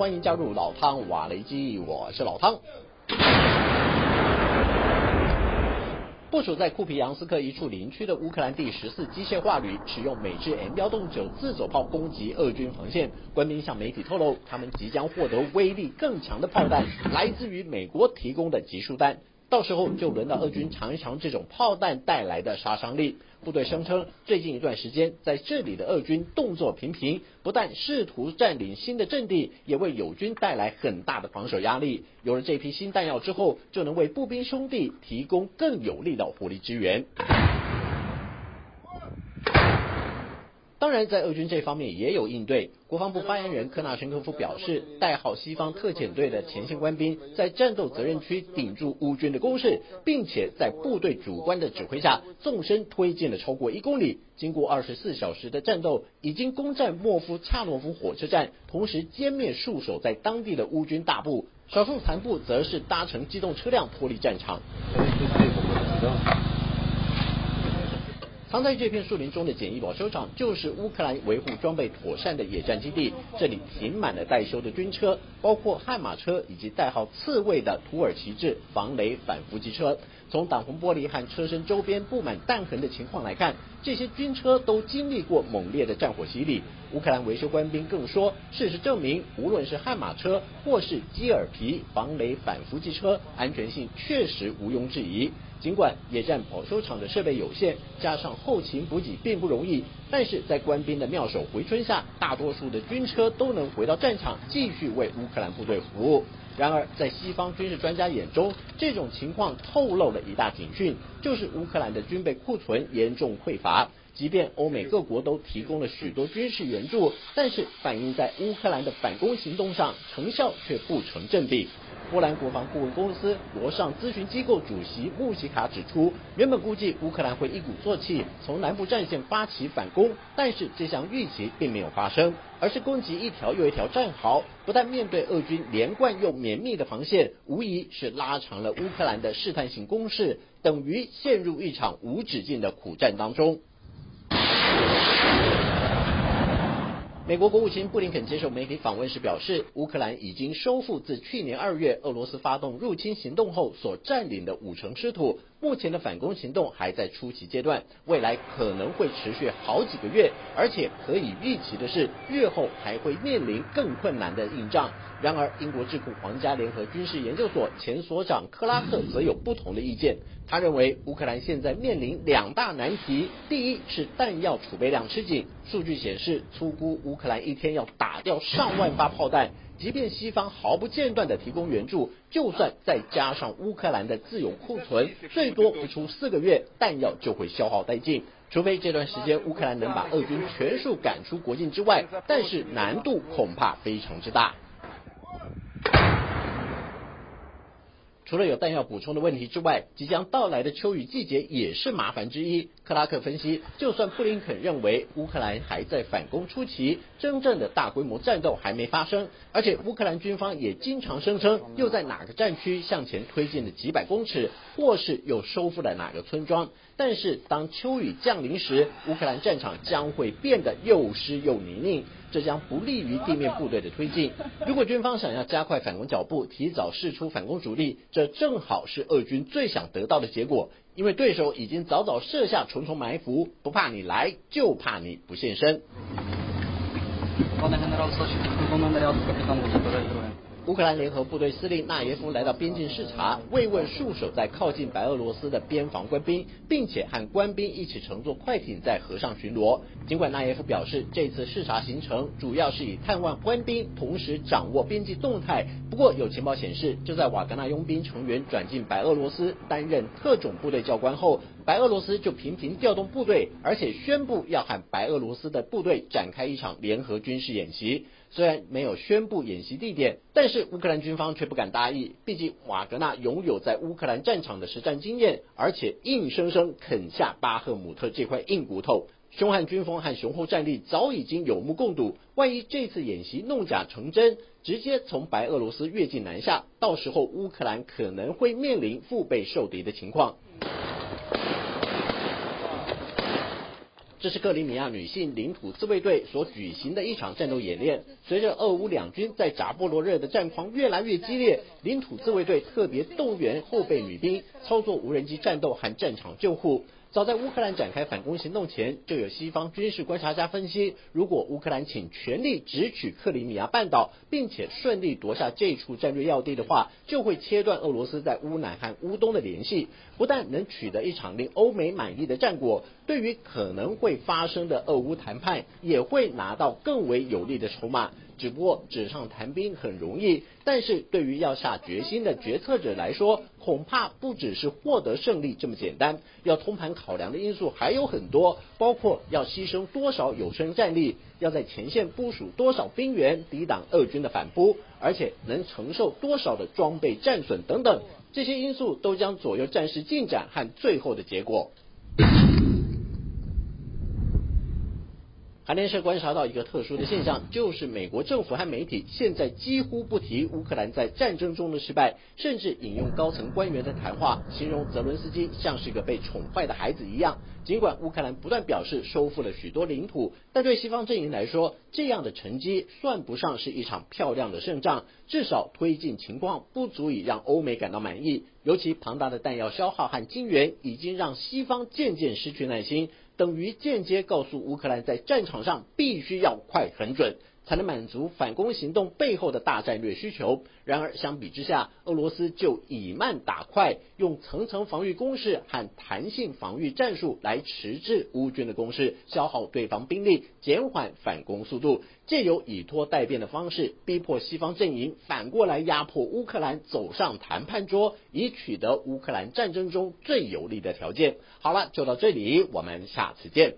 欢迎加入老汤瓦雷基，我是老汤。部署在库皮扬斯克一处林区的乌克兰第十四机械化旅，使用美制 M 幺洞九自走炮攻击俄军防线。官兵向媒体透露，他们即将获得威力更强的炮弹，来自于美国提供的集束弹。到时候就轮到俄军尝一尝这种炮弹带来的杀伤力。部队声称，最近一段时间在这里的俄军动作频频，不但试图占领新的阵地，也为友军带来很大的防守压力。有了这批新弹药之后，就能为步兵兄弟提供更有力的火力支援。当然，在俄军这方面也有应对。国防部发言人科纳申科夫表示，代号西方特遣队的前线官兵在战斗责任区顶住乌军的攻势，并且在部队主官的指挥下纵身推进了超过一公里。经过二十四小时的战斗，已经攻占莫夫恰诺夫火车站，同时歼灭戍守在当地的乌军大部。少数残部则是搭乘机动车辆脱离战场。藏在这片树林中的简易保修厂，就是乌克兰维护装备妥善的野战基地。这里停满了待修的军车，包括悍马车以及代号刺猬的土耳其制防雷反伏击车。从挡风玻璃和车身周边布满弹痕的情况来看，这些军车都经历过猛烈的战火洗礼。乌克兰维修官兵更说，事实证明，无论是悍马车或是基尔皮防雷反伏击车，安全性确实毋庸置疑。尽管野战保修厂的设备有限，加上后勤补给并不容易，但是在官兵的妙手回春下，大多数的军车都能回到战场，继续为乌克兰部队服务。然而，在西方军事专家眼中，这种情况透露了一大警讯，就是乌克兰的军备库存严重匮乏。即便欧美各国都提供了许多军事援助，但是反映在乌克兰的反攻行动上，成效却不成正比。波兰国防顾问公司罗尚咨询机构主席穆西卡指出，原本估计乌克兰会一鼓作气从南部战线发起反攻，但是这项预期并没有发生，而是攻击一条又一条战壕，不但面对俄军连贯又绵密的防线，无疑是拉长了乌克兰的试探性攻势，等于陷入一场无止境的苦战当中。美国国务卿布林肯接受媒体访问时表示，乌克兰已经收复自去年二月俄罗斯发动入侵行动后所占领的五成失土。目前的反攻行动还在初期阶段，未来可能会持续好几个月，而且可以预期的是，日后还会面临更困难的硬仗。然而，英国智库皇家联合军事研究所前所长克拉克则有不同的意见。他认为，乌克兰现在面临两大难题：第一是弹药储备量吃紧，数据显示，粗估乌克兰一天要打掉上万发炮弹。即便西方毫不间断的提供援助，就算再加上乌克兰的自有库存，最多不出四个月，弹药就会消耗殆尽。除非这段时间乌克兰能把俄军全数赶出国境之外，但是难度恐怕非常之大。除了有弹药补充的问题之外，即将到来的秋雨季节也是麻烦之一。克拉克分析，就算布林肯认为乌克兰还在反攻初期，真正的大规模战斗还没发生，而且乌克兰军方也经常声称又在哪个战区向前推进了几百公尺，或是又收复了哪个村庄。但是当秋雨降临时，乌克兰战场将会变得又湿又泥泞，这将不利于地面部队的推进。如果军方想要加快反攻脚步，提早释出反攻主力，这正好是俄军最想得到的结果，因为对手已经早早设下重重埋伏，不怕你来，就怕你不现身。乌克兰联合部队司令纳耶夫来到边境视察，慰问戍守在靠近白俄罗斯的边防官兵，并且和官兵一起乘坐快艇在河上巡逻。尽管纳耶夫表示，这次视察行程主要是以探望官兵，同时掌握边境动态。不过，有情报显示，就在瓦格纳佣兵成员转进白俄罗斯担任特种部队教官后，白俄罗斯就频频调动部队，而且宣布要和白俄罗斯的部队展开一场联合军事演习。虽然没有宣布演习地点，但是乌克兰军方却不敢大意。毕竟瓦格纳拥有在乌克兰战场的实战经验，而且硬生生啃下巴赫姆特这块硬骨头。凶悍军风和雄厚战力早已经有目共睹。万一这次演习弄假成真，直接从白俄罗斯越境南下，到时候乌克兰可能会面临腹背受敌的情况。这是克里米亚女性领土自卫队所举行的一场战斗演练。随着俄乌两军在扎波罗热的战况越来越激烈，领土自卫队特别动员后备女兵，操作无人机战斗和战场救护。早在乌克兰展开反攻行动前，就有西方军事观察家分析，如果乌克兰请全力直取克里米亚半岛，并且顺利夺下这处战略要地的话，就会切断俄罗斯在乌南和乌东的联系，不但能取得一场令欧美满意的战果，对于可能会发生的俄乌谈判，也会拿到更为有利的筹码。只不过纸上谈兵很容易，但是对于要下决心的决策者来说，恐怕不只是获得胜利这么简单。要通盘考量的因素还有很多，包括要牺牲多少有生战力，要在前线部署多少兵员抵挡俄军的反扑，而且能承受多少的装备战损等等，这些因素都将左右战事进展和最后的结果。韩联社观察到一个特殊的现象，就是美国政府和媒体现在几乎不提乌克兰在战争中的失败，甚至引用高层官员的谈话，形容泽伦斯基像是个被宠坏的孩子一样。尽管乌克兰不断表示收复了许多领土，但对西方阵营来说，这样的成绩算不上是一场漂亮的胜仗，至少推进情况不足以让欧美感到满意。尤其庞大的弹药消耗和金援，已经让西方渐渐失去耐心。等于间接告诉乌克兰，在战场上必须要快很准。才能满足反攻行动背后的大战略需求。然而，相比之下，俄罗斯就以慢打快，用层层防御攻势和弹性防御战术来迟滞乌军的攻势，消耗对方兵力，减缓反攻速度，借由以拖待变的方式，逼迫西方阵营反过来压迫乌克兰走上谈判桌，以取得乌克兰战争中最有利的条件。好了，就到这里，我们下次见。